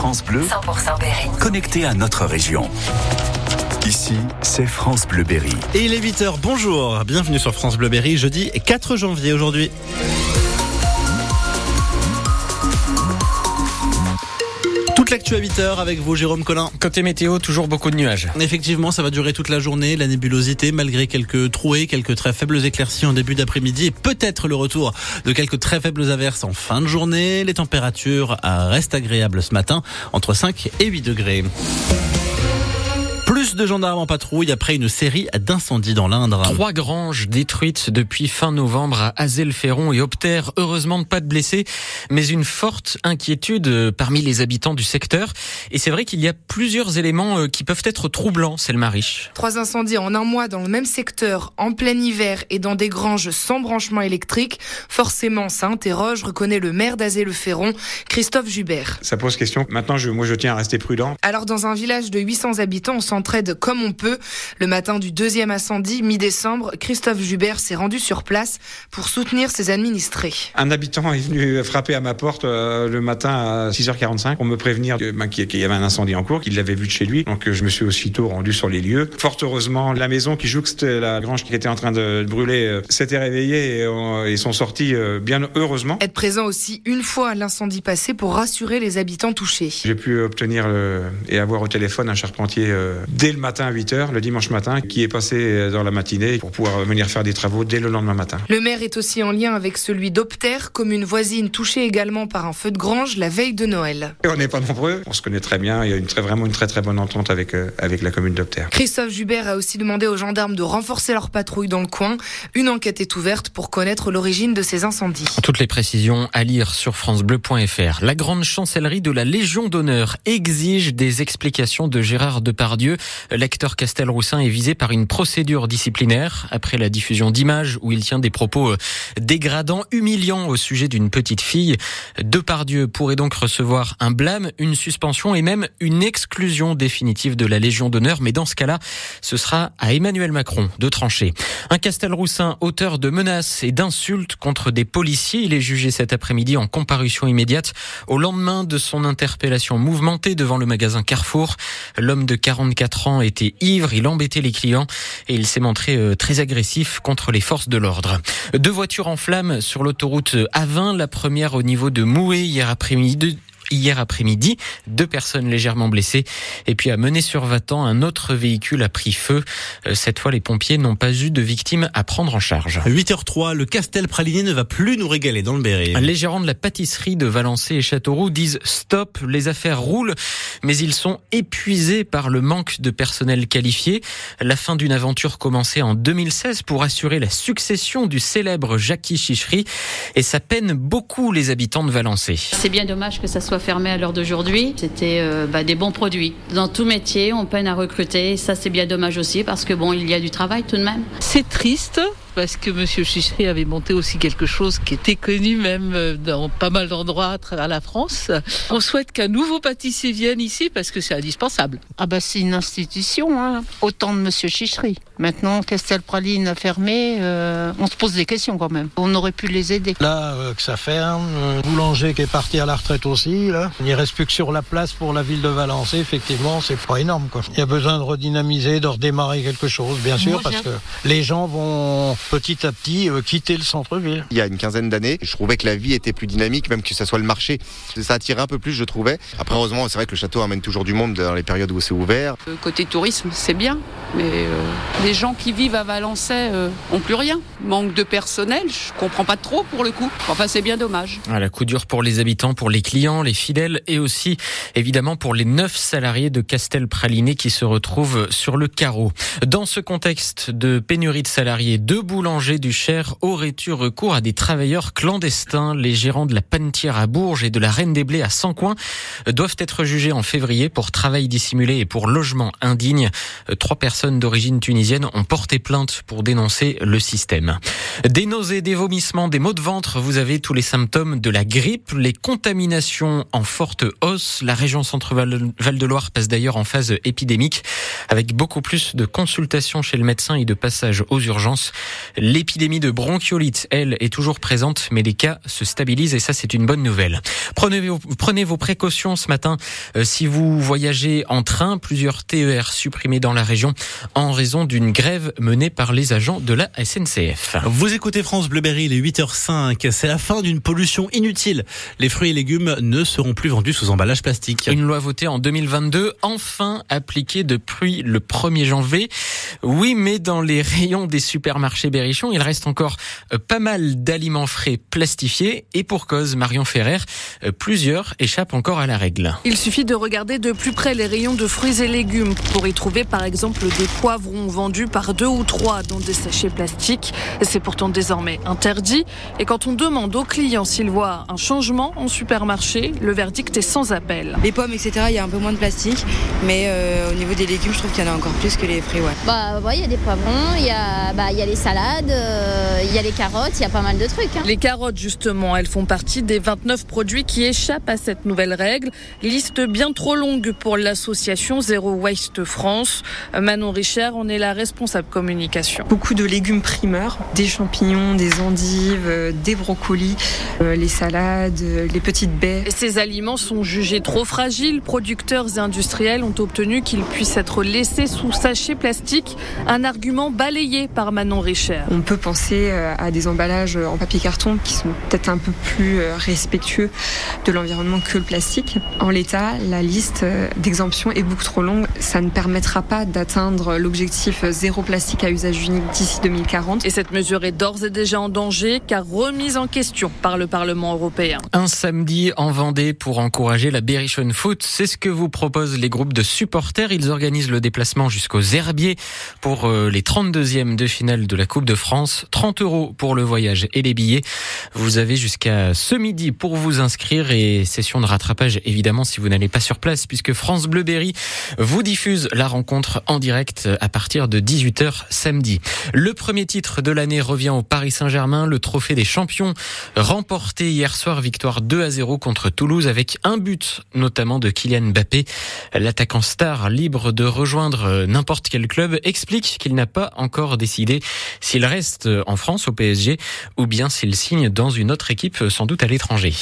France Bleu, 100% Berry. connecté à notre région. Ici, c'est France Bleu Berry. Et il est 8h, bonjour, bienvenue sur France Bleu Berry, jeudi 4 janvier aujourd'hui. Toute l'actu à 8h avec vous, Jérôme Collin. Côté météo, toujours beaucoup de nuages. Effectivement, ça va durer toute la journée, la nébulosité, malgré quelques trouées, quelques très faibles éclaircies en début d'après-midi et peut-être le retour de quelques très faibles averses en fin de journée. Les températures euh, restent agréables ce matin, entre 5 et 8 degrés. Plus de gendarmes en patrouille après une série d'incendies dans l'Indre. Trois granges détruites depuis fin novembre à Azel-Ferron et Opter. Heureusement, pas de blessés, mais une forte inquiétude parmi les habitants du secteur. Et c'est vrai qu'il y a plusieurs éléments euh, qui peuvent être troublants, c'est le mariche. Trois incendies en un mois dans le même secteur, en plein hiver et dans des granges sans branchement électrique. Forcément, ça interroge, reconnaît le maire d'Azay-le-Ferron, Christophe Jubert. Ça pose question. Maintenant, je, moi, je tiens à rester prudent. Alors, dans un village de 800 habitants, on s'entraide comme on peut. Le matin du deuxième incendie, mi-décembre, Christophe Jubert s'est rendu sur place pour soutenir ses administrés. Un habitant est venu frapper à ma porte euh, le matin à 6h45 pour me prévenir ben, qu'il y avait un incendie en cours, qu'il l'avait vu de chez lui. Donc, euh, je me suis aussitôt rendu sur les lieux. Fort heureusement, la maison qui jouxte la grange qui était en train de brûler euh, s'était réveillée et euh, ils sont sortis euh, bien heureusement. Être présent aussi une fois l'incendie passé pour rassurer les habitants touchés. J'ai pu obtenir le- et avoir au téléphone un charpentier euh, dès le matin à 8h, le dimanche matin, qui est passé euh, dans la matinée pour pouvoir venir faire des travaux dès le lendemain matin. Le maire est aussi en lien avec celui d'Opter, commune voisine touchée également par un feu de grange la veille de Noël. Et on n'est pas nombreux, on se connaît très bien, il y a une très, vraiment une très très bonne entente avec, euh, avec la commune d'Opter. Christophe Jubert a aussi demandé aux gendarmes de renforcer leur patrouille dans le coin. Une enquête est ouverte pour connaître l'origine de ces incendies. Toutes les précisions à lire sur francebleu.fr. La grande chancellerie de la Légion d'honneur exige des explications de Gérard Depardieu. L'acteur Castelroussin est visé par une procédure disciplinaire après la diffusion d'images où il tient des propos euh, dégradants, humiliants au sujet d'une petite fille. Depardieu pourrait donc recevoir un blâme, une suspension et même une exclusion définitive de la Légion d'honneur. Mais dans ce cas-là, ce sera à Emmanuel Macron de trancher. Un Castelroussin auteur de menaces et d'insultes contre des policiers, il est jugé cet après-midi en comparution immédiate au lendemain de son interpellation mouvementée devant le magasin Carrefour. L'homme de 44 ans était ivre, il embêtait les clients et il s'est montré euh, très agressif contre les forces de l'ordre. Deux voitures en flammes sur l'autoroute A20, la première au niveau de Mouet hier après-midi hier après-midi. Deux personnes légèrement blessées. Et puis à Mené-sur-Vatan, un autre véhicule a pris feu. Euh, Cette fois, les pompiers n'ont pas eu de victimes à prendre en charge. 8h03, le Castel Praliné ne va plus nous régaler dans le Berry. Les gérants de la pâtisserie de Valençay et Châteauroux disent stop, les affaires roulent, mais ils sont épuisés par le manque de personnel qualifié. La fin d'une aventure commencée en 2016 pour assurer la succession du célèbre Jackie Chichery et ça peine beaucoup les habitants de Valençay. C'est bien dommage que ça soit fermé à l'heure d'aujourd'hui. C'était euh, bah, des bons produits. Dans tout métier, on peine à recruter. Ça, c'est bien dommage aussi parce que bon, il y a du travail tout de même. C'est triste parce que Monsieur Chichery avait monté aussi quelque chose qui était connu même euh, dans pas mal d'endroits à travers la France. On souhaite qu'un nouveau pâtissier vienne ici parce que c'est indispensable. Ah bah c'est une institution, hein. autant de Monsieur Chichery. Maintenant, Castelpraline a fermé, euh, on se pose des questions quand même. On aurait pu les aider. Là, euh, que ça ferme, euh, boulanger qui est parti à la retraite aussi, là. Il reste plus que sur la place pour la ville de Valençay, effectivement, c'est pas énorme, quoi. Il y a besoin de redynamiser, de redémarrer quelque chose, bien sûr, parce que les gens vont petit à petit euh, quitter le centre-ville. Il y a une quinzaine d'années, je trouvais que la vie était plus dynamique, même que ça soit le marché. Ça attirait un peu plus, je trouvais. Après, heureusement, c'est vrai que le château amène toujours du monde dans les périodes où c'est ouvert. Euh, Côté tourisme, c'est bien, mais euh, les gens qui vivent à Valençay euh, ont plus rien. Manque de personnel, je comprends pas trop pour le coup. Enfin, c'est bien dommage. Voilà, coup dur pour les habitants, pour les clients, les fidèles et aussi évidemment pour les neuf salariés de Castel Praliné qui se retrouvent sur le carreau. Dans ce contexte de pénurie de salariés, deux boulangers du Cher auraient eu recours à des travailleurs clandestins? Les gérants de la Panetière à Bourges et de la Reine des Blés à Sancoin doivent être jugés en février pour travail dissimulé et pour logement indigne. Trois personnes d'origine tunisienne ont porté plainte pour dénoncer le système. Des nausées, des vomissements, des maux de ventre, vous avez tous les symptômes de la grippe, les contaminations en forte hausse. La région Centre-Val de Loire passe d'ailleurs en phase épidémique avec beaucoup plus de consultations chez le médecin et de passage aux urgences. L'épidémie de bronchiolite, elle, est toujours présente, mais les cas se stabilisent et ça, c'est une bonne nouvelle. Prenez vos, prenez vos précautions ce matin euh, si vous voyagez en train. Plusieurs TER supprimés dans la région en raison d'une grève menée par les agents de la SNCF. Vous écoutez France Bleuberry, il est 8h05. C'est la fin d'une pollution inutile. Les fruits et légumes ne seront plus vendus sous emballage plastique. Une loi votée en 2022, enfin appliquée depuis le 1er janvier. Oui, mais dans les rayons des supermarchés Berrichon, il reste encore euh, pas mal d'aliments frais plastifiés et pour cause, Marion Ferrer, euh, plusieurs échappent encore à la règle. Il suffit de regarder de plus près les rayons de fruits et légumes pour y trouver par exemple des poivrons vendus par deux ou trois dans des sachets plastiques. C'est pourtant désormais interdit et quand on demande aux clients s'ils voient un changement en supermarché, le verdict est sans appel. Les pommes, etc., il y a un peu moins de plastique, mais euh, au niveau des légumes, je trouve qu'il y en a encore plus que les fruits. Ouais. Bah, ouais, il y a des poivrons, il y a, bah, il y a les salades, euh, il y a les carottes, il y a pas mal de trucs. Hein. Les carottes, justement, elles font partie des 29 produits qui échappent à cette nouvelle règle. Liste bien trop longue pour l'association Zero Waste France. Manon Richer, on est la responsable communication. Beaucoup de légumes primeurs, des champignons, des endives, euh, des brocolis, euh, les salades, euh, les petites baies. Et ces aliments sont jugés trop fragiles. Producteurs et industriels ont obtenu qu'ils puissent être laissés sous sachet plastique. Un argument balayé par Manon On peut penser à des emballages en papier carton qui sont peut-être un peu plus respectueux de l'environnement que le plastique. En l'état, la liste d'exemptions est beaucoup trop longue. Ça ne permettra pas d'atteindre l'objectif zéro plastique à usage unique d'ici 2040. Et cette mesure est d'ores et déjà en danger car remise en question par le Parlement européen. Un samedi en Vendée pour encourager la Berrichon Foot, c'est ce que vous proposent les groupes de supporters. Ils organisent le déplacement jusqu'aux Herbiers pour euh, les 32e de finale de la Coupe de France. 30 euros pour le voyage et les billets. Vous avez jusqu'à ce midi pour vous inscrire et session de rattrapage évidemment si vous n'allez pas sur place puisque France Bleu Berry vous diffuse la rencontre en direct à partir de 18h samedi. Le premier titre de l'année revient au Paris Saint-Germain, le trophée des champions remporté hier soir victoire 2 à 0 contre Toulouse avec un but notamment de Kylian Mbappé. L'attaquant star libre de rejoindre n'importe quel club explique qu'il n'a pas encore décidé s'il reste en France au PSG ou bien s'il signe dans une autre équipe sans doute à l'étranger.